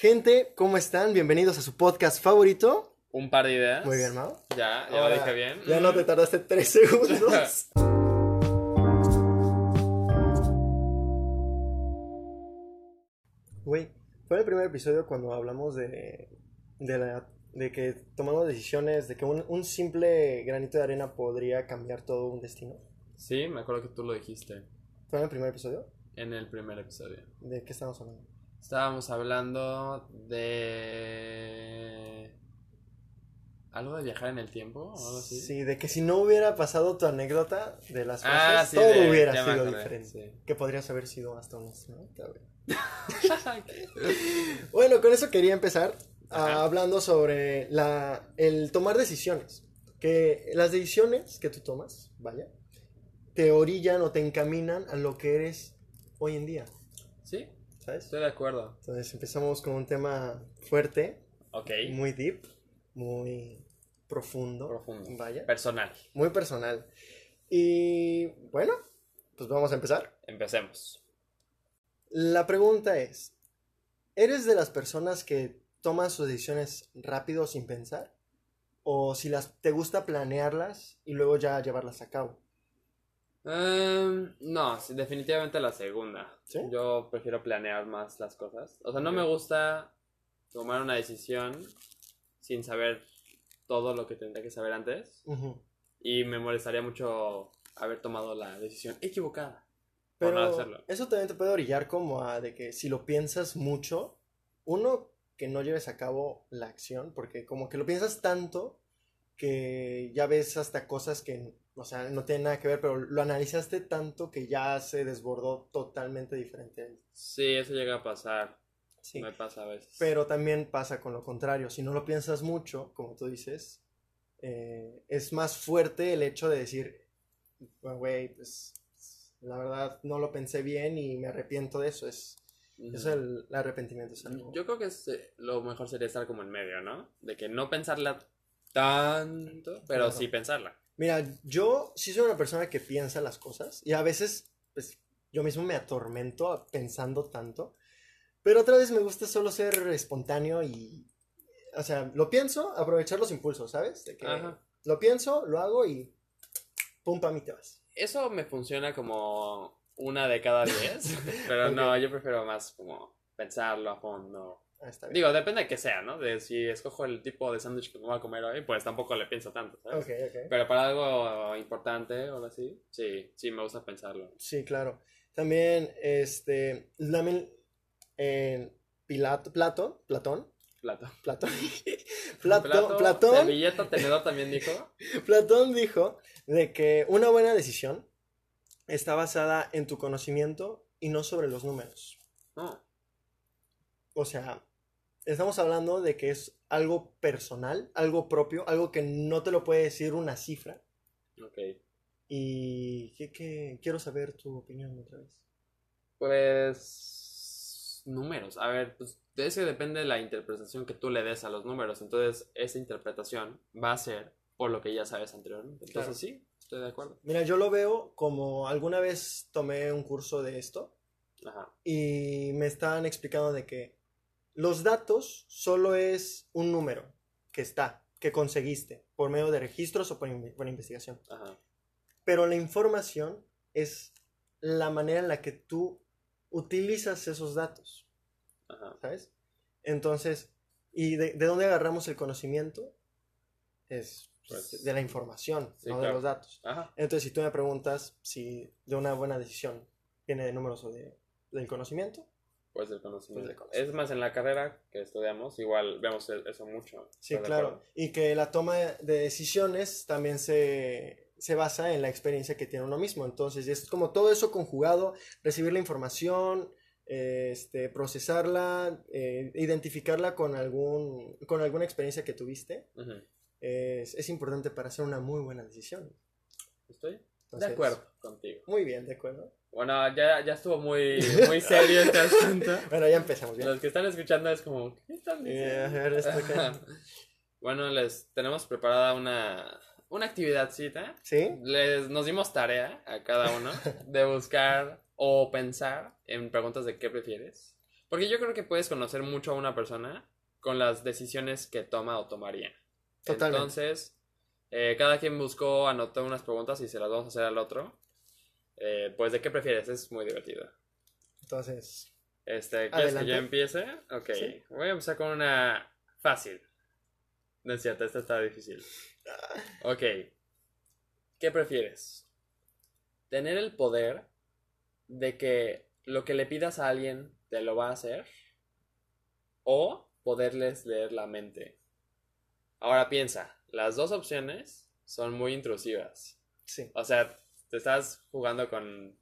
Gente, ¿cómo están? Bienvenidos a su podcast favorito. Un par de ideas. Muy bien, Mau. Ya, ya Ahora, lo dije bien. Ya no te tardaste tres segundos. Güey, fue el primer episodio cuando hablamos de, de, la, de que tomamos decisiones, de que un, un simple granito de arena podría cambiar todo un destino. Sí, me acuerdo que tú lo dijiste ¿Fue en el primer episodio? en el primer episodio. ¿De qué estamos hablando? Estábamos hablando de... ¿Algo de viajar en el tiempo o algo así? Sí, de que si no hubiera pasado tu anécdota de las Ah, frases, sí, todo de- hubiera sido acordé, diferente. sí. Que podrías haber sido hasta un astronauta, güey. Bueno, con eso quería empezar ah, hablando sobre la, el tomar decisiones. Que las decisiones que tú tomas, vaya, te orillan o te encaminan a lo que eres hoy en día, ¿sabes? estoy de acuerdo. Entonces empezamos con un tema fuerte, Ok. muy deep, muy profundo, Profundo. vaya, Personal. muy personal. Y bueno, pues vamos a empezar. Empecemos. La pregunta es, ¿eres de las personas que toman sus decisiones rápido sin pensar? ¿O si las te gusta planearlas y luego ya llevarlas a cabo? Em, no, sí, definitivamente la segunda. ¿Sí? Yo prefiero planear más las cosas. O sea, no me gusta tomar una decisión sin saber todo lo que tendría que saber antes. Y me molestaría mucho haber tomado la decisión equivocada. Pero no hacerlo. eso también te puede orillar como a de que si lo piensas mucho, uno, que no lleves a cabo la acción, porque como que lo piensas tanto que ya ves hasta cosas que, o sea, no tienen nada que ver, pero lo analizaste tanto que ya se desbordó totalmente diferente. Sí, eso llega a pasar. Sí. Me pasa a veces. Pero también pasa con lo contrario. Si no lo piensas mucho, como tú dices, eh, es más fuerte el hecho de decir, "Bueno, güey, pues la verdad no lo pensé bien y me arrepiento de eso. Es, es el, el arrepentimiento. Es algo- Yo creo que es, eh, lo mejor sería estar como en medio, ¿no? De que no pensarla tanto, pero Claro. sí pensarla. Mira, yo sí soy una persona que piensa las cosas y a veces, pues yo mismo me atormento pensando tanto, pero otra vez me gusta solo ser espontáneo y, o sea, lo pienso, aprovechar los impulsos, ¿sabes? De que Ajá. lo pienso, lo hago y pum, pa' mí te vas. Eso me funciona como una de cada diez, pero no, yo prefiero más como pensarlo a fondo. Ah, está bien. Digo, depende de que sea, ¿no? De si escojo el tipo de sándwich que me voy a comer hoy, pues tampoco le pienso tanto, ¿sabes? Ok, ok. Pero para algo importante o así, sí, sí me gusta pensarlo. Sí, claro. También, este, también, eh, Pilato, Plato, Platón, Plato. Platón, Plato- Plato, Platón, Servilleta, tenedor también dijo. Platón dijo de que una buena decisión está basada en tu conocimiento y no sobre los números. No. O sea, estamos hablando de que es algo personal, algo propio, algo que no te lo puede decir una cifra. Ok. Y que, que- quiero saber tu opinión otra vez. Pues números. A ver, pues de eso depende de la interpretación que tú le des a los números. Entonces, esa interpretación va a ser por lo que ya sabes anteriormente. Entonces, Claro. sí, estoy de acuerdo. Mira, yo lo veo como alguna vez tomé un curso de esto Ajá. y me estaban explicando de que los datos solo es un número que está, que conseguiste por medio de registros o por, in- por investigación. Ajá. Pero la información es la manera en la que tú utilizas esos datos, Ajá. ¿sabes? Entonces, ¿y de, de dónde agarramos el conocimiento? Es Pues, de la información, sí, no de los datos. Ajá. Entonces, si tú me preguntas si de una buena decisión viene de números o de, del conocimiento, Pues el conocimiento. Pues conocimiento. Es más, en la carrera que estudiamos, igual vemos eso mucho. sí, ¿estás de claro. Y que la toma de decisiones también se, se basa en la experiencia que tiene uno mismo. Entonces, es como todo eso conjugado, recibir la información, este, procesarla, eh, identificarla con, algún, con alguna experiencia que tuviste, es, es importante para hacer una muy buena decisión. Estoy de acuerdo contigo. Muy bien, de acuerdo. Bueno, ya, ya estuvo muy, muy serio este asunto. Bueno, ya empezamos bien. Los que están escuchando es como, ¿qué están Eh, diciendo? bueno, les tenemos preparada una, una actividadcita. ¿Sí? Les, nos dimos tarea a cada uno de buscar o pensar en preguntas de qué prefieres. Porque yo creo que puedes conocer mucho a una persona con las decisiones que toma o tomaría. Totalmente. Entonces, eh, cada quien buscó, anotó unas preguntas y se las vamos a hacer al otro. Eh, pues, ¿de qué prefieres? Es muy divertido. Entonces, Este, ¿Quieres Adelante. que yo empiece? Ok. Sí. Voy a empezar con una fácil. No es cierto, esta está difícil. Ok. ¿Qué prefieres? ¿Tener el poder de que lo que le pidas a alguien te lo va a hacer? ¿O poderles leer la mente? Ahora piensa, las dos opciones son muy intrusivas. sí. O sea, te estás jugando con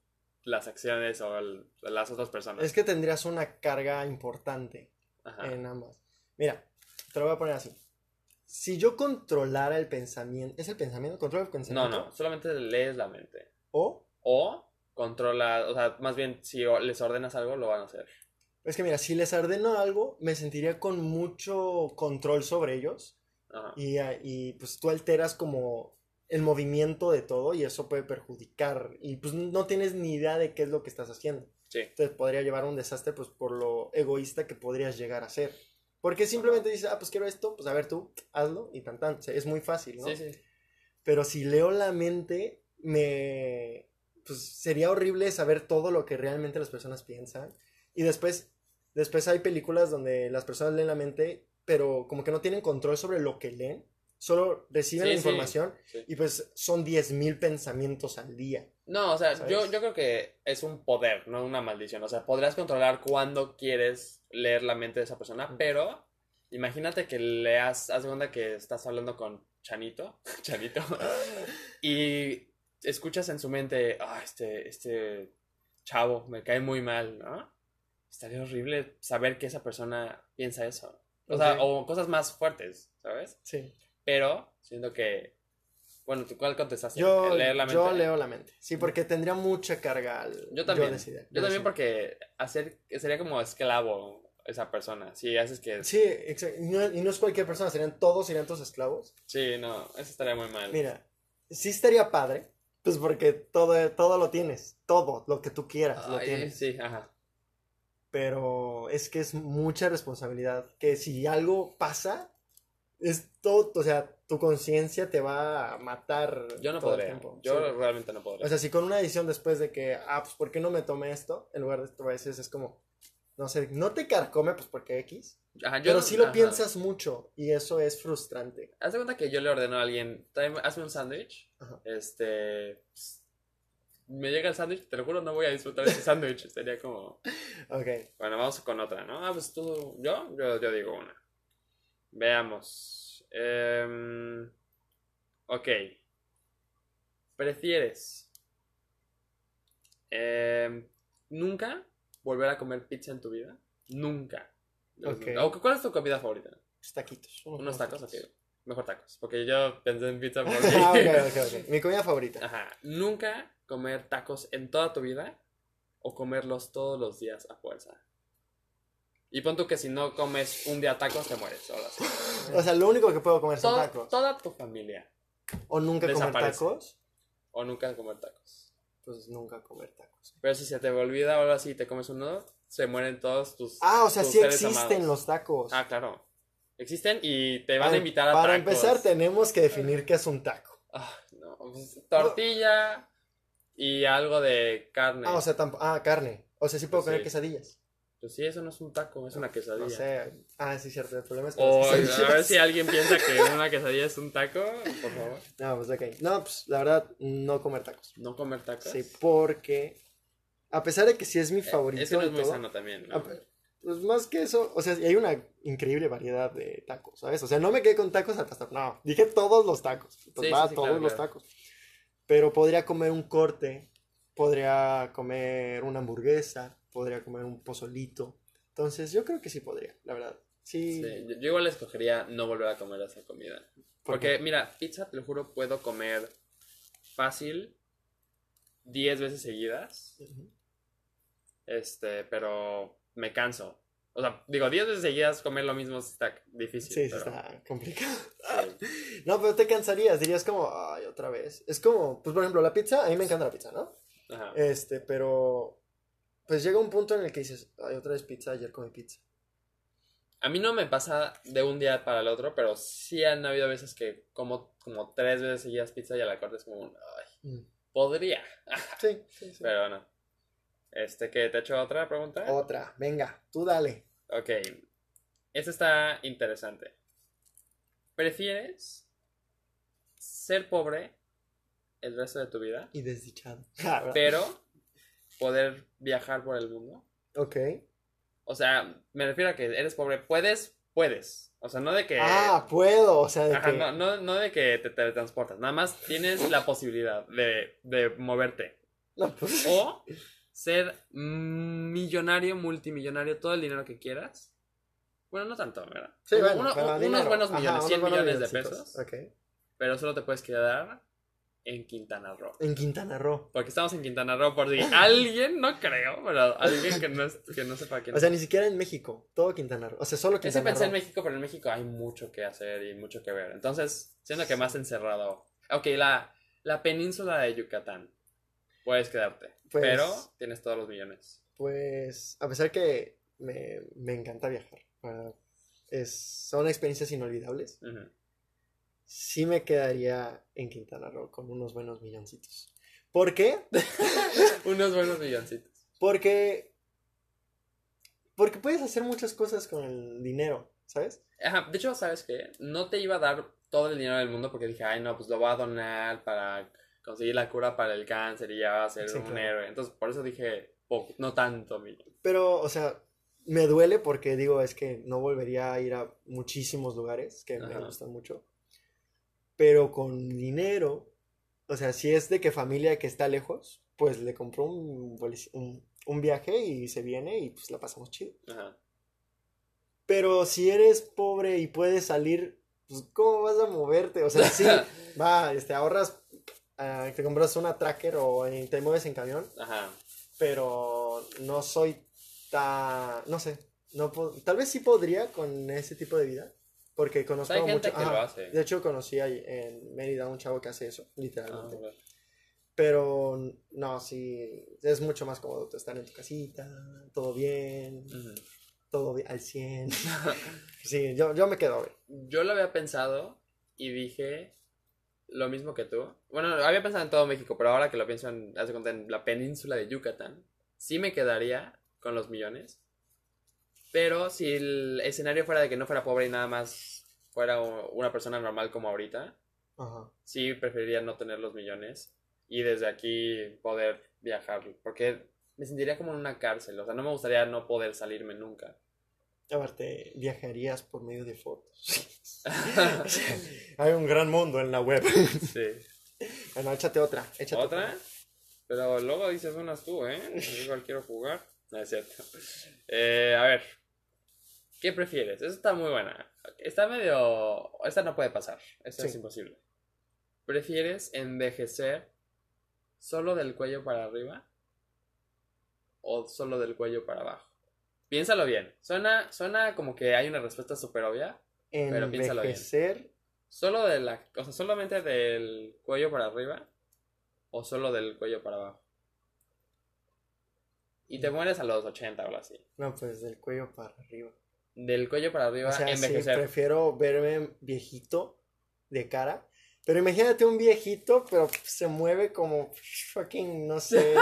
las acciones o el- las otras personas. Es que tendrías una carga importante Ajá. en ambas. Mira, te lo voy a poner así. Si yo controlara el pensamiento, ¿es el pensamiento? ¿Controla el No, pensamiento? no, solamente lees la mente. O, O controla, o sea, más bien si les ordenas algo, lo van a hacer. es que mira, si les ordeno algo, me sentiría con mucho control sobre ellos. Ajá. Y, y, pues tú alteras como el movimiento de todo y eso puede perjudicar. Y pues no tienes ni idea de qué es lo que estás haciendo. Sí. Te podría llevar a un desastre pues por lo egoísta que podrías llegar a ser. Porque simplemente dices, ah, pues quiero esto, pues a ver tú, hazlo y tan tan. O sea, es muy fácil, ¿no? Sí, sí. Pero si leo la mente, me... Pues sería horrible saber todo lo que realmente las personas piensan. Y después, después hay películas donde las personas leen la mente, pero como que no tienen control sobre lo que leen. Solo reciben Sí, la información sí. y pues son 10.000 pensamientos al día. No, o sea, ¿Sabes? yo, yo creo que es un poder, no una maldición. O sea, podrías controlar cuándo quieres leer la mente de esa persona, pero imagínate que leas, haz de cuenta que estás hablando con Chanito, Chanito, y escuchas en su mente, ah, este, este chavo me cae muy mal, ¿no? Estaría horrible saber que esa persona piensa eso. O sea, o cosas más fuertes, ¿sabes? Sí. Pero siento que, bueno, ¿tú cuál contestaste? Yo, ¿El leer la mente? yo leo la mente. Sí, porque tendría mucha carga al Yo también. Yo, decidir- también decidir. porque hacer sería como esclavo esa persona. Si haces que Sí, exacto. Y no, y no es cualquier persona, serían todos, serían tus esclavos. sí, no, eso estaría muy mal. Mira, sí estaría padre, pues porque todo, todo lo tienes, todo lo que tú quieras lo Ay, tienes. sí, ajá. Pero es que es mucha responsabilidad, que si algo pasa, es todo, o sea, tu conciencia te va a matar Yo no todo el podría. tiempo. Yo Sí. realmente no podría. O sea, si con una decisión después de que, ah, pues, ¿por qué no me tomé esto? En lugar de esto, a veces es como, no sé, no te carcome, pues, porque X, Ajá, yo pero sí lo ajá. piensas mucho y eso es frustrante. Haz de cuenta que yo le ordeno a alguien, "Tráeme- hazme un sándwich. Este. pues, me llega el sándwich, te lo juro, no voy a disfrutar ese sándwich. Sería como. Ok, Bueno, vamos con otra, ¿no? Ah, pues tú, yo, yo, yo digo una. Veamos. Em, ok. ¿Prefieres em, nunca volver a comer pizza en tu vida? Nunca. Ok. ¿O ¿Cuál es tu comida favorita? Taquitos. ¿Unos tacos? Ok. Mejor tacos. Porque yo pensé en pizza porque... ah. Mi comida favorita. Ajá. Nunca comer tacos en toda tu vida o comerlos todos los días a fuerza. Y pon tú que si no comes un día tacos te mueres. Ahora sí. O sea, lo único que puedo comer son tacos. Toda tu familia. O nunca comer desaparece. tacos. O nunca comer tacos. Pues nunca comer tacos. Pero si se te olvida así y te comes uno, se mueren todos tus. Ah, o sea, tus sí seres existen amados. los tacos. Ah, claro. Existen y te van a invitar a Para tacos. empezar, tenemos que definir qué es un taco. Ah, no, pues, tortilla y algo de carne. Ah, o sea, tamp- ah, carne. O sea, sí puedo Pues comer sí. quesadillas. Pues sí, eso no es un taco, es una quesadilla. No sé. Ah, sí, cierto. El problema es que O las a ver si alguien piensa que una quesadilla es un taco, por favor. No, pues ok. No, pues la verdad, no comer tacos. No comer tacos. Sí, porque a pesar de que sí es mi favorito Eh, Es que no es muy todo, sano también. ¿no? pues más que eso, o sea, hay una increíble variedad de tacos, ¿sabes? O sea, no me quedé con tacos al pastor, no, dije todos los tacos, pues Sí, va, sí, sí, todos claro, los claro. tacos. Pero podría comer un corte, podría comer una hamburguesa, podría comer un pozolito. Entonces, yo creo que sí podría, la verdad. Sí. Sí, yo, yo igual escogería no volver a comer esa comida. ¿Por Porque, mira, pizza, te lo juro, puedo comer fácil 10 veces seguidas. Ujú. Este, pero me canso. O sea, digo, 10 veces seguidas comer lo mismo está difícil. Sí, sí, pero- está complicado. sí. No, pero te cansarías, dirías como, ay, otra vez. Es como, pues por ejemplo, la pizza, a mí me encanta la pizza, ¿no? Ajá. Este, pero pues llega un punto en el que dices, ay, otra vez pizza, ayer comí pizza. A mí no me pasa de un día para el otro, pero sí han habido veces que como, como tres veces seguidas pizza y a la corte es como, un, ay, Mm. podría, Sí, sí, sí. pero no. Este, que te he hecho otra pregunta. Otra, venga, tú dale. Ok, esta está interesante. ¿Prefieres ser pobre el resto de tu vida, Y desdichado. Ah, pero poder viajar por el mundo? Ok. O sea, me refiero a que eres pobre, puedes, puedes. O sea, no de que... Ah, puedo, o sea, de Ajá, que... no, no, no de que te teletransportas, nada más tienes la posibilidad de, de moverte. No, pues, O ser millonario, multimillonario, todo el dinero que quieras. Bueno, no tanto, ¿verdad? sí, bueno, uno- unos buenos Ajá, millones, unos 100 buenos millones de pesos, Ok. pero solo te puedes quedar en Quintana Roo. En Quintana Roo. Porque estamos en Quintana Roo, por si alguien, no creo, pero alguien que no, que no sepa quién O sea, ni siquiera en México, todo Quintana Roo. O sea, solo Ese Quintana pensé en. México, pero en México hay mucho que hacer y mucho que ver. Entonces, siento que más encerrado. Ok, la, la península de Yucatán. Puedes quedarte. Pues- pero tienes todos los millones. Pues, a pesar que me, me encanta viajar, ¿verdad? es, son experiencias inolvidables. Sí me quedaría en Quintana Roo con unos buenos milloncitos. ¿Por qué? Unos buenos milloncitos. Porque, porque puedes hacer muchas cosas con el dinero, ¿sabes? Ajá, de hecho, ¿sabes qué? No te iba a dar todo el dinero del mundo porque dije, ay, no, pues lo voy a donar para conseguir la cura para el cáncer y ya va a ser Sí, un claro. héroe. Entonces, por eso dije, poco, no tanto. Pero, o sea, me duele porque digo, es que no volvería a ir a muchísimos lugares que me gustan mucho. Pero con dinero, o sea, si es de que familia que está lejos, pues le compro un, un, un viaje y se viene y pues la pasamos chido. Ajá. Pero si eres pobre y puedes salir, pues ¿cómo vas a moverte? O sea, sí, va, este, ahorras, ah, te compras una tracker o eh, te mueves en camión, Ajá. pero no soy tan, no sé, no tal vez sí podría con ese tipo de vida, porque conozco Hay gente mucho, que lo hace. de hecho conocí ahí en Mérida a un chavo que hace eso, Ah, literalmente, bueno. pero no, sí, es mucho más cómodo estar en tu casita, todo bien, Ujú. todo bien, al 100, sí, yo, yo me quedo. Yo lo había pensado y dije lo mismo que tú. Bueno, había pensado en todo México, pero ahora que lo pienso en, haz de cuenta, en la península de Yucatán, sí me quedaría con los millones. Pero si el escenario fuera de que no fuera pobre y nada más fuera una persona normal como ahorita, Ajá. sí preferiría no tener los millones y desde aquí poder viajar. Porque me sentiría como en una cárcel. O sea, no me gustaría no poder salirme nunca. Aparte, viajarías por medio de fotos. Hay un gran mundo en la web. Sí. Bueno, échate otra. Échate ¿Otra? Pero luego dices unas tú, ¿eh? Igual quiero jugar. No es cierto. Eh, a ver. ¿Qué prefieres? Esta está muy buena. Está medio... Esta no puede pasar. Esta es imposible. ¿Prefieres envejecer solo del cuello para arriba? ¿O solo del cuello para abajo? Piénsalo bien. Suena, suena como que hay una respuesta súper obvia. Pero piénsalo bien. Envejecer. ¿Solo de la... O sea, solamente del cuello para arriba? ¿O solo del cuello para abajo? Y te mueres a los 80 o algo así. No, pues del cuello para arriba. Del cuello para arriba, O sea, sí, envejecer. prefiero verme viejito de cara. Pero imagínate un viejito, pero se mueve como fucking, no sé,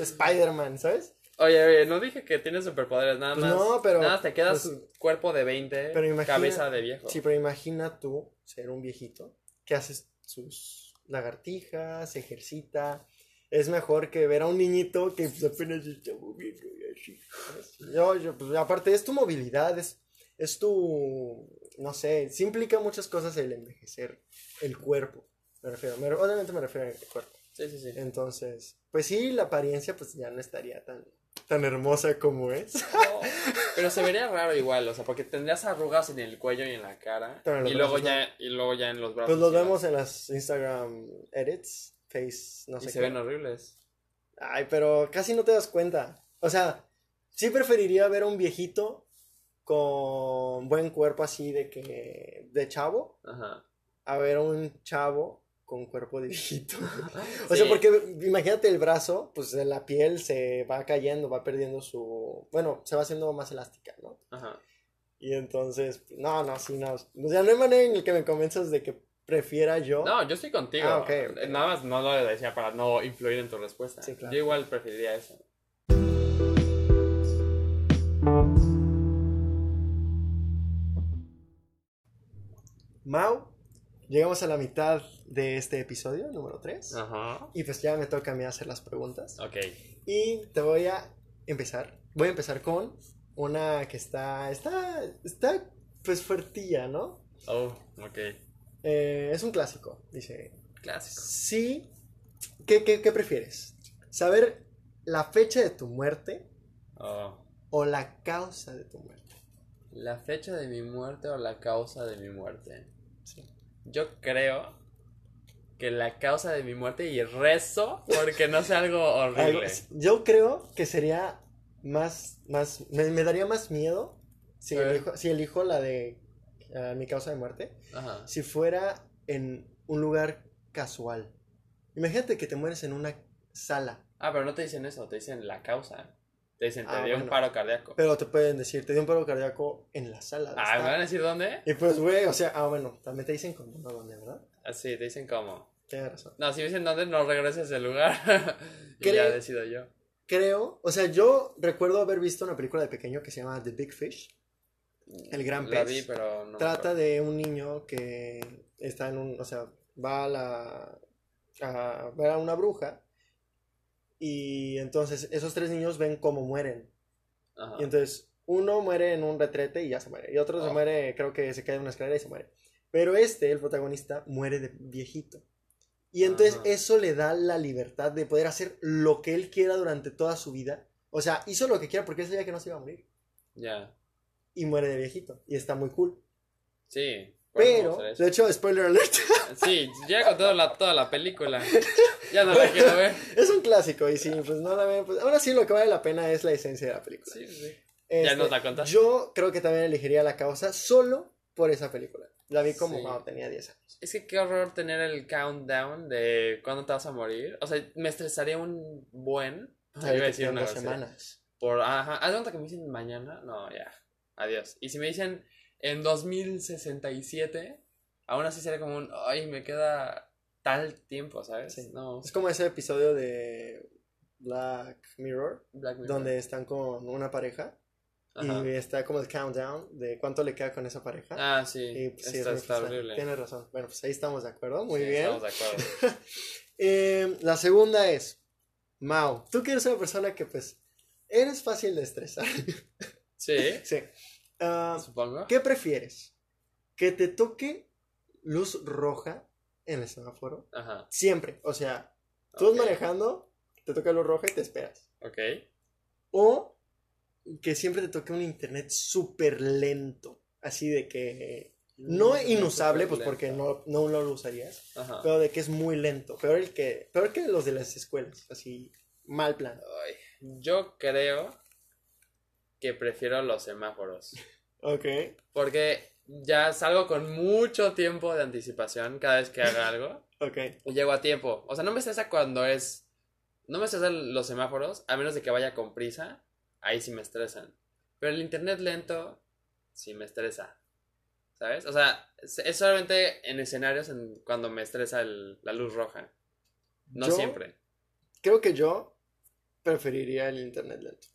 Spider-Man, ¿sabes? Oye, oye, no dije que tienes superpoderes, nada Pues más. no, pero, Nada te quedas pues, cuerpo de 20, pero imagina- cabeza de viejo. Sí, pero imagina tú ser un viejito que haces sus lagartijas, se ejercita. Es mejor que ver a un niñito que pues, apenas se está moviendo y así. Yo, yo, pues, aparte, es tu movilidad, es, es tu. No sé, sí implica muchas cosas el envejecer el cuerpo. Me refiero, me- obviamente me refiero al cuerpo. Sí, sí, sí. Entonces, pues sí, la apariencia pues ya no estaría tan, tan hermosa como es. No, pero se vería raro igual, o sea, porque tendrías arrugas en el cuello y en la cara. Pero en los y luego ya, y luego ya en los brazos. Pues los vemos en las Instagram edits, face, no Y sé se qué. ven horribles. Ay, pero casi no te das cuenta. O sea, sí preferiría ver a un viejito con buen cuerpo así de que de chavo Ajá. a ver a un chavo con cuerpo de viejito. o sea, porque imagínate el brazo, pues la piel se va cayendo, va perdiendo su... Bueno, se va haciendo más elástica, ¿no? Ajá. Y entonces, no, no, sí, no. O sea, no hay manera en el que me convenzas de que prefiera yo. No, yo estoy contigo. Ah, Nada más no lo decía para no influir en tu respuesta. Sí, claro. Yo igual preferiría eso. Mau, llegamos a la mitad de este episodio, número 3. Ajá. Y pues ya me toca a mí hacer las preguntas. Ok. Y te voy a empezar. Voy a empezar con una que está, está, está pues fuertilla, ¿no? Oh, ok. Eh, es un clásico, dice. Clásico. Sí. ¿Qué, qué, qué prefieres? ¿Saber la fecha de tu muerte oh. o la causa de tu muerte? ¿La fecha de mi muerte o la causa de mi muerte? Sí. Yo creo que la causa de mi muerte y rezo porque no sea algo horrible. Yo creo que sería más, más, me, daría más miedo si elijo, si elijo la de ah, mi causa de muerte, si fuera en un lugar casual. Imagínate que te mueres en una sala. Ah, pero no te dicen eso, te dicen la causa. Te dicen, te ah, dio un paro cardíaco. Pero te pueden decir, te dio un paro cardíaco en la sala. Ah, ¿me van a decir dónde? Y pues, güey, o sea, ah, bueno, también te dicen cómo, no dónde, ¿verdad? Ah, sí, te dicen cómo. Tienes razón. No, si dicen dónde, no regreses al lugar. y ya decido yo creo, o sea, yo recuerdo haber visto una película de pequeño que se llama The Big Fish, el gran pez. La vi, pero no Trata de un niño que está en un, o sea, va a la a ver a una bruja y entonces esos tres niños ven cómo mueren. Y entonces uno muere en un retrete y ya se muere. Y otro se muere, creo que se cae en una escalera y se muere. Pero este, el protagonista, muere de viejito. Y entonces eso le da la libertad de poder hacer lo que él quiera durante toda su vida. O sea, hizo lo que quiera porque él sabía que no se iba a morir. Ya. Y muere de viejito. Y está muy cool. Sí. Pero, de hecho, spoiler alert. Sí, ya con toda la, toda la película. Ya no la quiero ver. Es un clásico y sí, pues no la veo. Pues, ahora sí lo que vale la pena es la esencia de la película. Sí, sí. ya no la contaste. Yo creo que también elegiría la causa solo por esa película. La vi como cuando tenía 10 años. Es que qué horror tener el countdown de cuándo te vas a morir. O sea, me estresaría un buen. O sea, iba a decir una semanas. Por, ajá, ¿haz cuenta que me dicen mañana? No, ya. Adiós. Y si me dicen en 2067, aún así sería como un, ay, me queda tal tiempo, ¿sabes? Sí. No. Es como ese episodio de Black Mirror, Black Mirror, donde están con una pareja y está como el countdown de cuánto le queda con esa pareja. Ah, sí. Pues, sí, está, horrible. Tienes razón. Bueno, pues ahí estamos de acuerdo. Muy bien. Estamos de acuerdo. eh, la segunda es, Mao, tú que eres una persona que pues eres fácil de estresar. Sí. sí. Uh, Supongo. ¿Qué prefieres? ¿Que te toque luz roja en el semáforo? Ajá. Siempre. O sea, tú vas manejando, te toca luz roja y te esperas. Ok. O que siempre te toque un internet súper lento. Así de que. No inusable, pues porque no, no lo usarías. Pero de que es muy lento. Peor, el que, peor que los de las escuelas. Así, mal plan. yo creo que prefiero los semáforos. ok. Porque ya salgo con mucho tiempo de anticipación cada vez que haga algo. ok. Y llego a tiempo. O sea, no me estresa cuando es. No me estresan los semáforos, a menos de que vaya con prisa ahí sí me estresan. Pero el internet lento sí me estresa. ¿Sabes? O sea, es solamente en escenarios en cuando me estresa la luz roja. No siempre. Creo que yo preferiría el internet lento.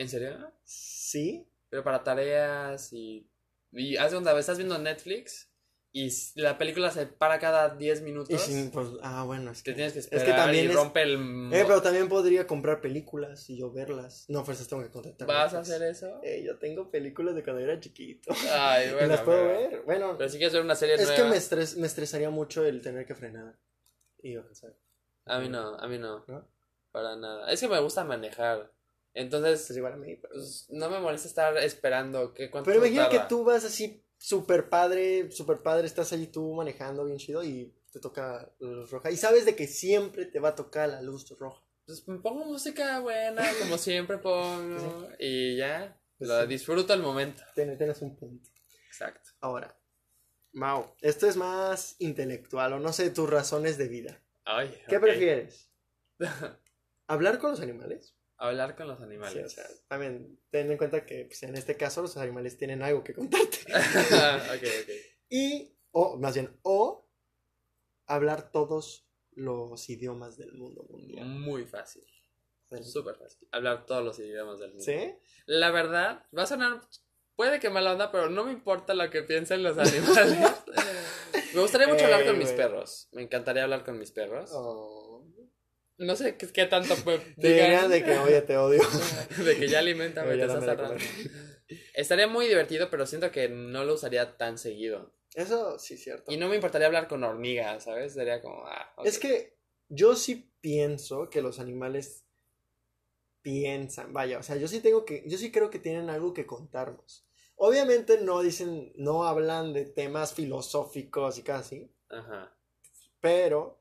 ¿En serio? Sí. Pero para tareas y. Y haz donde estás viendo Netflix y la película se para cada 10 minutos. Y pues, ah, bueno, es que. Te tienes que esperar es que también y rompe el. Eh, pero también podría comprar películas y yo verlas. No, pues tengo que contactar. ¿Vas a hacer eso? Eh, yo tengo películas de cuando era chiquito. Ay, bueno. las puedo ver. Bueno. Pero si quieres ver una serie Es que me, estres, me estresaría mucho el tener que frenar. Y yo, A mí no, a mí no. Para nada. Es que me gusta manejar. Entonces. Pues igual a mí, pues, no me molesta estar esperando. que Pero imagina que tú vas así super padre, super padre, estás allí tú manejando bien chido y te toca la luz roja. Y sabes de que siempre te va a tocar la luz roja. Pues pongo música buena, como siempre pongo, y ya, pues lo disfruto al momento. Tienes, un punto. Exacto. Ahora, Mau, esto es más intelectual o no sé, tus razones de vida. Ay, ¿Qué prefieres? ¿Hablar con los animales? Hablar con los Sí, animales. o sea, también ten en cuenta que pues, en este caso los animales tienen algo que contarte. ok, ok. Y, o más bien, o hablar todos los idiomas del mundo mundial. Muy fácil. Del- Súper fácil. Hablar todos los idiomas del mundo. ¿Sí? La verdad, va a sonar. Puede que mala onda, pero no me importa lo que piensen los animales. me gustaría mucho hablar con mis güey. perros. Me encantaría hablar con mis perros. Oh. No sé qué, qué tanto pues, digan de que, oye, te odio. de que ya alimenta, Oye, te estás comer. Estaría muy divertido, pero siento que no lo usaría tan seguido. Eso sí es cierto. Y no me importaría hablar con hormigas, ¿sabes? Sería como, ah. Es que yo sí pienso que los animales piensan, vaya, o sea, yo sí tengo que, yo sí creo que tienen algo que contarnos. Obviamente no dicen, no hablan de temas filosóficos y casi, Ajá. pero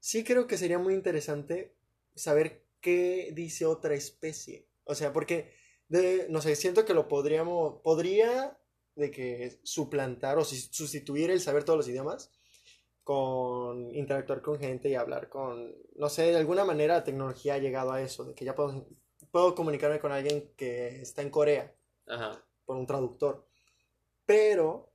sí creo que sería muy interesante saber qué dice otra especie. O sea, porque, de, no sé, siento que lo podríamos, podría de que suplantar o sustituir el saber todos los idiomas con interactuar con gente y hablar con, no sé, de alguna manera la tecnología ha llegado a eso, de que ya puedo, puedo comunicarme con alguien que está en Corea Ajá. por un traductor. Pero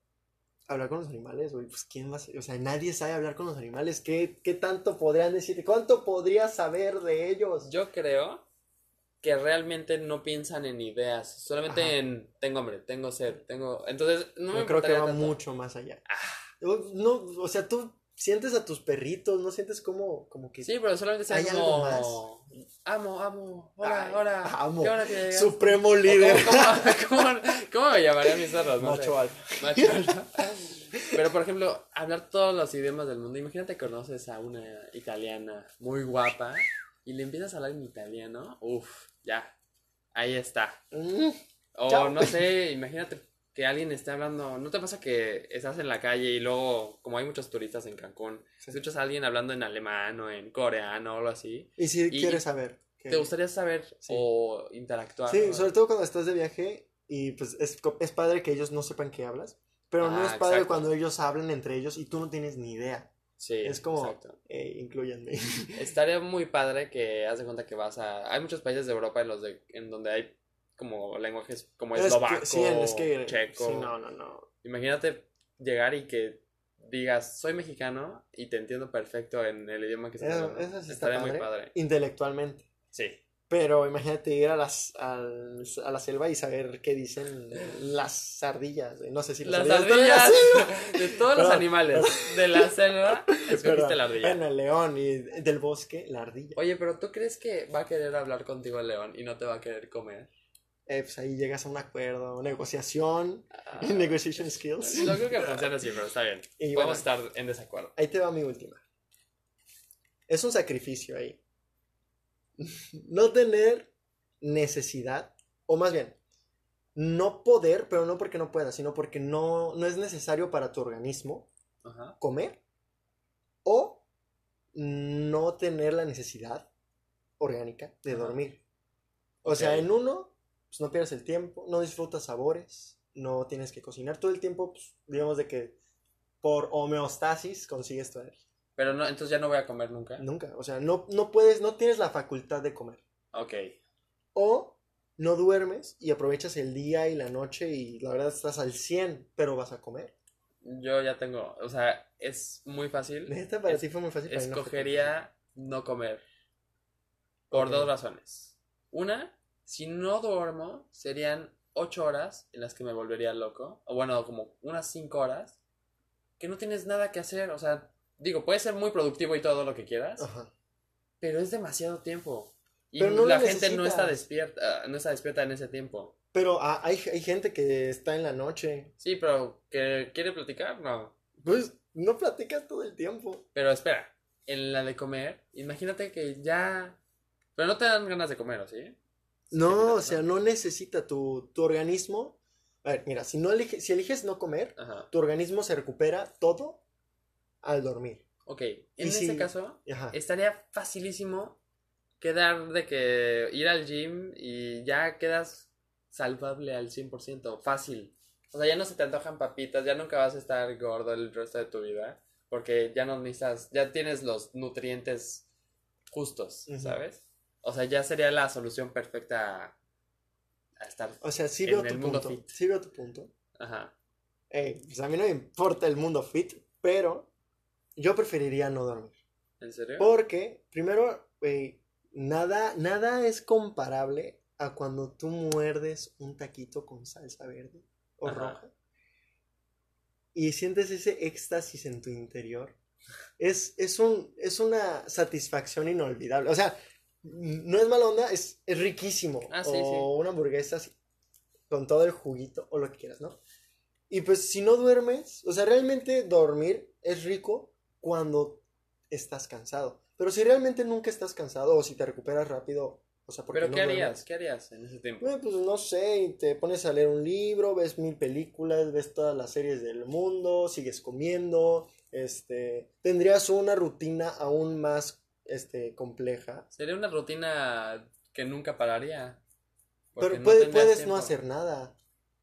hablar con los animales, güey, pues quién más, o sea, nadie sabe hablar con los animales. ¿Qué, qué tanto podrían decir? ¿Cuánto podrías saber de ellos? Yo creo que realmente no piensan en ideas, solamente Ajá. en tengo hambre, tengo sed, tengo. Entonces, no me Yo creo que va tanto. mucho más allá. No, o sea, tú sientes a tus perritos, no sientes como, como que Sí, pero solamente Hay como algo amo, amo, hola, Ay, hola. amo. Supremo líder, ¿Cómo, cómo, cómo- cómo me llamarían mis perros? No macho alfa. Macho alfa. Pero, por ejemplo, hablar todos los idiomas del mundo. Imagínate que conoces a una italiana muy guapa y le empiezas a hablar en italiano. Uf, ya. Ahí está. Mm, O Chao. no sé, imagínate que alguien esté hablando. ¿No te pasa que estás en la calle y luego, como hay muchos turistas en Cancún, Sí. escuchas a alguien hablando en alemán o en coreano o algo así? Y si Y- quieres saber. que- ¿Te gustaría saber Sí. o interactuar? Sí, ¿no? sobre todo cuando estás de viaje y pues es, es padre que ellos no sepan que hablas, pero no Ah, es padre exacto. cuando ellos hablan entre ellos y tú no tienes ni idea. Sí, es como, eh, incluyanme. Estaría muy padre que haz de cuenta que vas a... Hay muchos países de Europa en los de... en donde hay como lenguajes como Es eslovaco, sí, es que, checo. sí, no, no, no. Imagínate llegar y que digas, soy mexicano y te entiendo perfecto en el idioma que estás hablando. eso sí está Estaría muy padre, intelectualmente. Sí. Pero imagínate ir a, las, al- a la selva y saber qué dicen las ardillas. No sé si las, Las ardillas de todos los animales de la selva, escogiste la ardilla. Bueno, el león y del bosque, la ardilla. Oye, pero ¿tú crees que va a querer hablar contigo el león y no te va a querer comer? Eh, pues ahí llegas a un acuerdo, negociación, Ah, negotiation skills. no creo que funcione así, pero está bien. Y Podemos bueno. estar en desacuerdo. Ahí te va mi última. Es un sacrificio ahí. No tener necesidad, o más bien, no poder, pero no porque no puedas, sino porque no, no es necesario para tu organismo Ajá. comer o no tener la necesidad orgánica de dormir. O sea, Ok. en uno, pues no pierdes el tiempo, no disfrutas sabores, no tienes que cocinar todo el tiempo, pues, digamos de que por homeostasis consigues tu energía. Pero no, entonces ya no voy a comer nunca. Nunca, o sea, no, no puedes, no tienes la facultad de comer. Ok. O no duermes y aprovechas el día y la noche y la verdad estás al 100, pero vas a comer. Yo ya tengo, o sea, es muy fácil. Neta, para Es- ti fue muy fácil. para no Escogería no comer. Por dos razones. Una, si no duermo, serían ocho horas en las que me volvería loco. O bueno, como unas cinco horas. Que no tienes nada que hacer. O sea, digo, puedes ser muy productivo y todo lo que quieras. Ajá. Pero es demasiado tiempo. Y Pero no la gente no está despierta, no está despierta en ese tiempo. Pero ah, hay, hay gente que está en la noche. Sí, pero que quiere platicar, no. Pues no platicas todo el tiempo. Pero espera, en la de comer, imagínate que ya. Pero no te dan ganas de comer, ¿o sí? No, o sea, no necesita tu, tu organismo. A ver, mira, si, no elige- si eliges no comer, Ajá. tu organismo se recupera todo al dormir. Ok, en Y ese si- caso, Ajá. estaría facilísimo quedar de que ir al gym y ya quedas salvable al 100%. Fácil. O sea, ya no se te antojan papitas, ya nunca vas a estar gordo el resto de tu vida. Porque ya no necesitas, ya tienes los nutrientes justos. ¿sabes? O sea, ya sería la solución perfecta a, a estar. O sea, sí En veo el tu mundo punto. fit. Sí veo tu punto. Ajá. Pues a mí no me importa el mundo fit, pero yo preferiría no dormir. ¿En serio? Porque, primero, nada, nada es comparable a cuando tú muerdes un taquito con salsa verde o Ajá. roja y sientes ese éxtasis en tu interior. Es, es, un, es una satisfacción inolvidable. O sea, no es mala onda, es, es riquísimo. Ah, sí, o sí. una hamburguesa así, con todo el juguito o lo que quieras, ¿no? Y pues si no duermes, o sea, realmente dormir es rico cuando estás cansado. Pero si realmente nunca estás cansado o si te recuperas rápido, o sea, porque ¿Pero no qué duermes, harías? ¿Qué harías en ese tiempo? eh, pues no sé, te pones a leer un libro, ves mil películas, ves todas las series del mundo, sigues comiendo, este, tendrías una rutina aún más, este, compleja. Sería una rutina que nunca pararía. Pero puede- puedes tiempo. no hacer nada.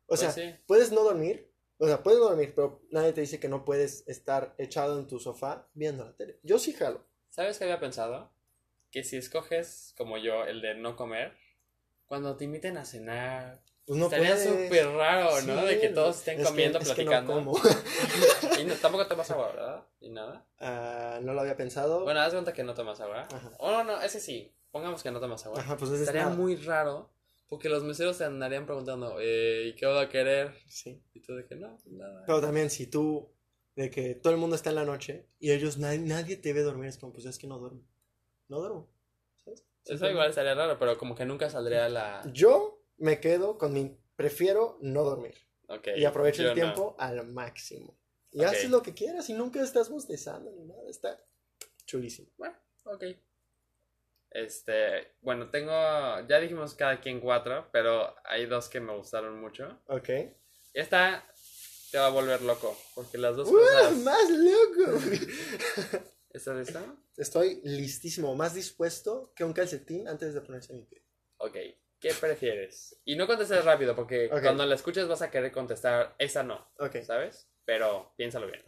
O Pues sea, sí. puedes no dormir, o sea, puedes no dormir, pero nadie te dice que no puedes estar echado en tu sofá viendo la tele. Yo sí jalo. ¿Sabes qué había pensado? Que si escoges, como yo, el de no comer, cuando te inviten a cenar, Pues no estaría súper raro, ¿no? Sí, de que todos estén es que- comiendo, es que no platicando. como. y no- tampoco tomas agua, ¿verdad? Y nada. Ah, no lo había pensado. Bueno, haz cuenta que no tomas agua. Ajá. Oh, no, no, ese sí. Pongamos que no tomas agua. Ajá, pues es Estaría nada. muy raro porque los meseros te andarían preguntando, eh, ¿y qué va a querer? Sí. Y tú de que no, nada. Pero también si tú, de que todo el mundo está en la noche y ellos, nadie, nadie te ve dormir, es como, pues es que no duermo. No duermo. ¿Sabes? Eso igual estaría raro, pero como que nunca saldría la... Yo me quedo con mi, prefiero no dormir. Ok, Y aprovecho el no. tiempo al máximo. Y Ok. haces lo que quieras y nunca estás bostezando ni nada. Está chulísimo. Bueno, ok. Este, bueno, tengo, ya dijimos cada quien cuatro, pero hay dos que me gustaron mucho. Ok. Esta te va a volver loco, porque las dos ¡Uh, cosas... más loco! ¿Estás listo? Estoy listísimo, más dispuesto que un calcetín antes de ponerse mi pie. Ok, ¿qué prefieres? Y no contestes rápido, porque cuando la escuches vas a querer contestar, esa no, Ok. ¿sabes? Pero piénsalo bien.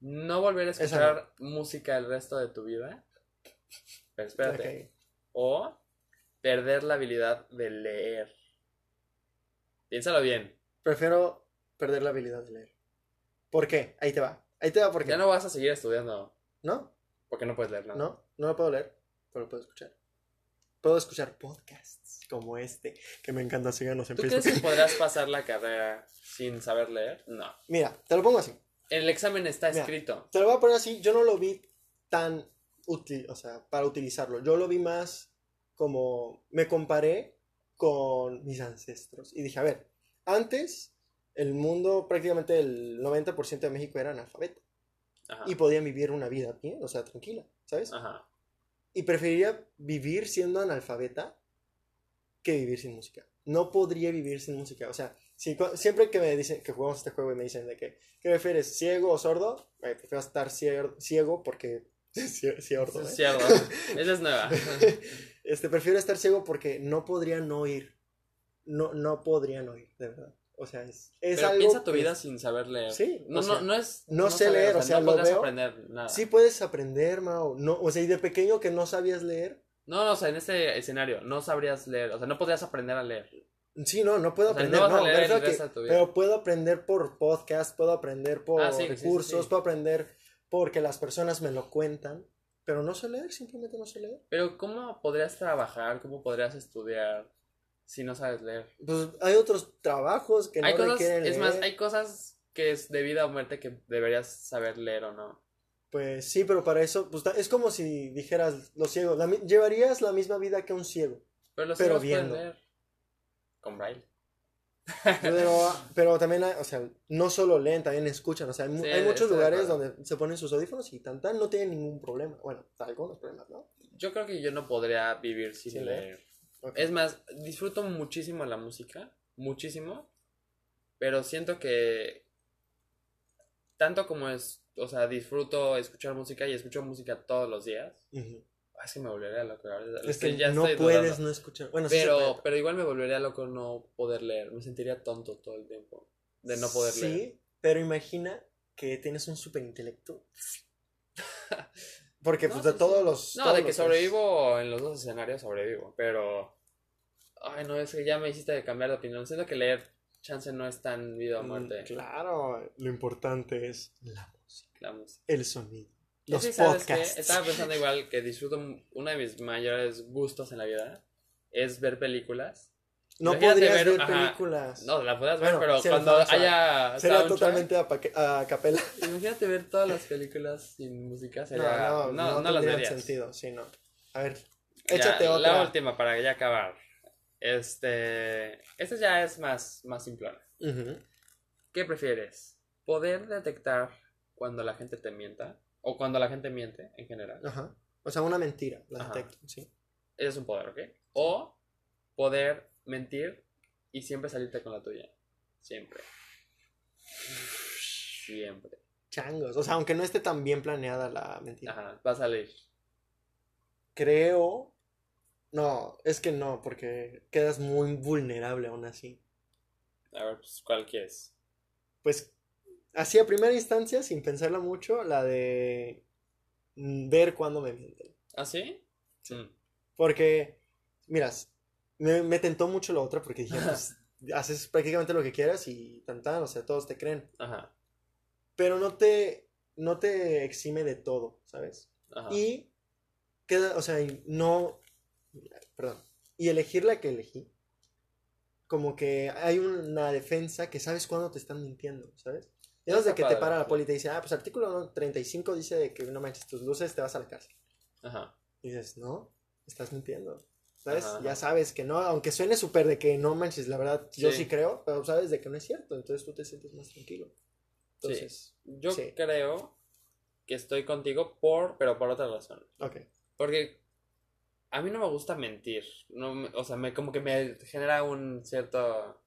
No volver a escuchar música el resto de tu vida. Pero espérate. O perder la habilidad de leer. Piénsalo bien. Prefiero perder la habilidad de leer. ¿Por qué? Ahí te va. Ahí te va porque. Ya no vas a seguir estudiando ¿No? porque no puedes leer nada. No, no lo puedo leer, pero lo puedo escuchar. Puedo escuchar podcasts como este, que me encanta, síganos en ¿Tú Facebook. crees que podrás pasar la carrera sin saber leer? No. Mira, te lo pongo así. El examen está Mira. escrito. Te lo voy a poner así. Yo no lo vi tan útil, o sea, para utilizarlo. Yo lo vi más como. Me comparé con mis ancestros. Y dije, a ver, antes el mundo, prácticamente el 90% de México era analfabeto. Ajá. Y podían vivir una vida bien, o sea, tranquila, ¿sabes? Ajá. Y preferiría vivir siendo analfabeta que vivir sin música. No podría vivir sin música. O sea, si, siempre que me dicen que jugamos este juego y me dicen de que, ¿qué prefieres? ¿Ciego o sordo? Eh, prefiero estar cier- ciego porque... cie- Ciego, ¿eh? cierto. Esa es nueva. Este, prefiero estar ciego porque no podría no oír. No, no podría no oír, de verdad. O sea, es, es Pero algo piensa tu vida sin saber leer. Sí, No, o no, sea, no es. no sé leer, o sea, no lo veo. aprender nada. Sí puedes aprender, Mao. No, o sea, y de pequeño que no sabías leer. No, o sea, en este escenario no sabrías leer. O sea, no podrías aprender a leer. Sí, no, no puedo O sea, aprender. no no, leer que- vida. pero puedo aprender por podcast, puedo aprender por Ah, sí, sí, sí. puedo aprender porque las personas me lo cuentan. Pero no sé leer, simplemente no sé leer. Pero, ¿cómo podrías trabajar? ¿Cómo podrías estudiar si no sabes leer? Pues hay otros trabajos que no hay cosas, requieren es más, leer. hay cosas que es de vida o muerte que deberías saber leer o no. Pues sí, pero para eso, pues es como si dijeras los ciegos, la llevarías la misma vida que un ciego. Pero los Pero ciegos viendo. leer. Con braille. Pero, pero también, hay- o sea, no solo leen, también escuchan. O sea, hay, mu- Sí, hay muchos lugares donde se ponen sus audífonos y tan tan no tienen ningún problema. Bueno, algunos problemas, ¿no? Yo creo que yo no podría vivir sin Sin leer. Es más, disfruto muchísimo la música, muchísimo, pero siento que tanto como es, o sea, disfruto escuchar música y escucho música todos los días. Ah, Es que me volvería loco. la verdad, Es que ya no estoy puedes dudando. no escuchar. Bueno, sí Pero, pero igual me volvería loco no poder leer. Me sentiría tonto todo el tiempo. de no poder sí, leer. pero imagina que tienes un super intelecto. Porque No, pues de sí, todos sí. los... No, todos de que los- sobrevivo en los dos escenarios, sobrevivo. Pero. Ay, no, es que ya me hiciste cambiar de opinión. Siento que leer chance no es tan vida o Mm, muerte. Claro, lo importante es la La música. el sonido, los sí, podcasts. Estaba pensando igual que disfruto uno de mis mayores gustos en la vida es ver películas. No Imagínate podrías ver- ver, ajá, películas. No, la puedes ver, Bueno, pero cuando haya Sería soundtrack, totalmente a, a capela. Imagínate ver todas las películas sin música, No, sería... no, no, no, las verías. sentido, sí, no. A ver, Ya, échate La otra. última para ya acabar. Este... Esta ya es más, más simplona. ¿Qué prefieres? ¿Poder detectar cuando la gente te mienta? ¿O cuando la gente miente en general? Ajá. O sea, una mentira, la detecto, sí. Ese es un poder, ¿ok? O poder mentir y siempre salirte con la tuya. Siempre. Siempre. Changos. O sea, aunque no esté tan bien planeada la mentira. Ajá, va a salir. Creo. No, es que no, porque quedas muy vulnerable aún así. A ver, pues, ¿cuál quieres? Pues, así a primera instancia, sin pensarla mucho, la de mm, ver cuándo me mienten. ¿Ah, sí? Mm. Porque, miras, me, me tentó mucho la otra porque dije, pues, haces prácticamente lo que quieras y tan tan, o sea, todos te creen. Ajá, Pero no te, no te exime de todo, ¿sabes? ajá. Y queda, o sea, no, perdón, y elegir la que elegí, como que hay una defensa que sabes cuándo te están mintiendo, ¿sabes? Y Está de que te para la poli y te dice, ah, pues artículo 35 dice de que no manches tus luces, te vas a la cárcel. Ajá. Y dices, no, estás mintiendo. ¿Sabes? Ajá. Ya sabes que no, aunque suene súper de que no manches, la verdad, yo Sí. creo, pero sabes de que no es cierto, entonces tú te sientes más tranquilo. Entonces, Yo Sí. creo que estoy contigo por, pero por otra razón. ok. Porque a mí no me gusta mentir. No, o sea, me, como que me genera un cierto,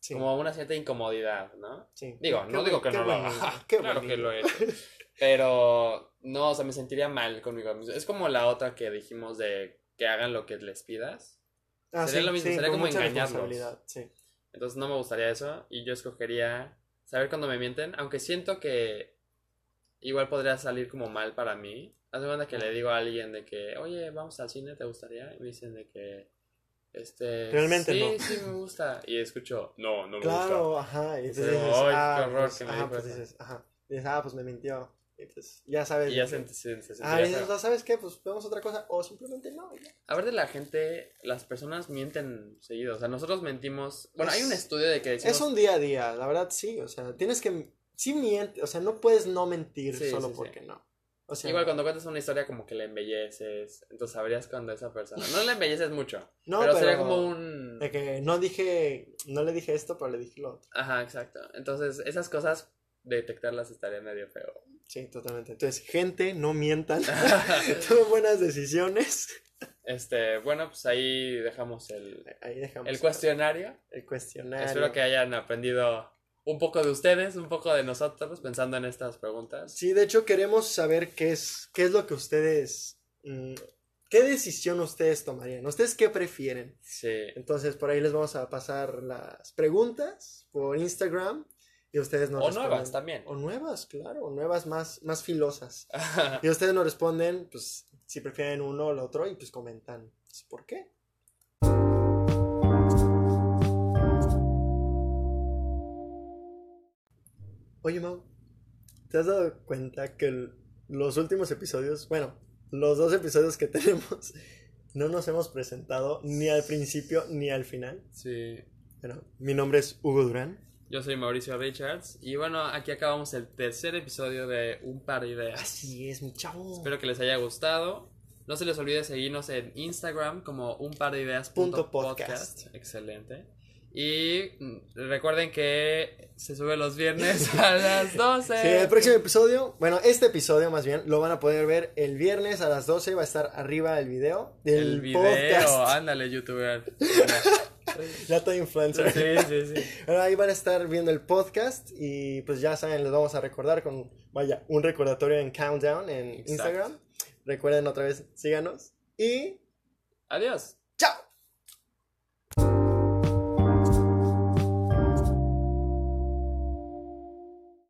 Sí, como una cierta incomodidad, ¿no? sí. Digo, Qué no digo que no lo haga. claro que lo he hecho. Pero no, o sea, me sentiría mal conmigo mismo. Es como la otra que dijimos de que hagan lo que les pidas. Ah, Sería sí, lo mismo, sí, sería como engañarlos. sí. Entonces no me gustaría eso y yo escogería saber cuando me mienten, aunque siento que igual podría salir como mal para mí. Haz de cuenta que le digo a alguien de que, oye, vamos al cine, ¿te gustaría? Y me dicen de que, este, Realmente sí, no. sí me gusta. Y escucho, no, no me Claro, ajá. Y entonces dices, "Ay, qué ah, horror pues, que me ajá, dijo pues eso". dices, ajá. Y dices, ah, pues me mintió. Y pues ya gusta. sabes. Y ya se, se, se Ah, y dices. "Ah, ¿sabes qué? Pues vemos otra cosa. O simplemente no. ya. A ver de la gente, las personas mienten seguido. O sea, nosotros mentimos. Bueno, hay Es- un estudio de que decimos. Es un día a día, la verdad sí. O sea, tienes que. Sí miente, o sea, no puedes no mentir Sí, solo sí, sí. porque no. O sea, Igual cuando cuentas una historia como que la embelleces, entonces sabrías cuando esa persona... No la embelleces mucho, no, pero, pero, sería como un... De que no dije. No le dije esto, pero le dije lo otro. Ajá, exacto. Entonces esas cosas, detectarlas estaría medio feo. Sí, totalmente. Entonces, gente, no mientan. Tomen buenas decisiones. Este, bueno, pues ahí dejamos el, Ahí dejamos. el cuestionario. El cuestionario. Espero que hayan aprendido un poco de ustedes, un poco de nosotros, pensando en estas preguntas. Sí, de hecho queremos saber qué es, qué es lo que ustedes, mm, qué decisión ustedes tomarían, ustedes qué prefieren. Sí. Entonces por ahí les vamos a pasar las preguntas por Instagram y ustedes nos O responden. nuevas también. O nuevas, claro, o nuevas más, más filosas. Y ustedes nos responden, pues, si prefieren uno o el otro y pues comentan pues, por qué. Oye, Mau, ¿te has dado cuenta que el- los últimos episodios, bueno, los dos episodios que tenemos, no nos hemos presentado ni al principio ni al final? sí. Bueno, mi nombre es Hugo Durán. Yo soy Mauricio Richards y bueno, aquí acabamos el tercer episodio de Un par de ideas. Así es, mi chavo. Espero que les haya gustado. No se les olvide seguirnos en Instagram como un par de ideas Punto podcast. Excelente. Y mm, recuerden que se sube los viernes a las 12. Sí, el próximo episodio, bueno, este episodio más bien, lo van a poder ver el viernes a las 12, va a estar arriba el video del El video, podcast. ándale, youtuber. Ya estoy influencer. Sí, sí, sí. Bueno, ahí van a estar viendo el podcast y pues ya saben, les vamos a recordar con, vaya, un recordatorio en Countdown en Exacto. Instagram. Recuerden otra vez, síganos y Adiós. ¡chao!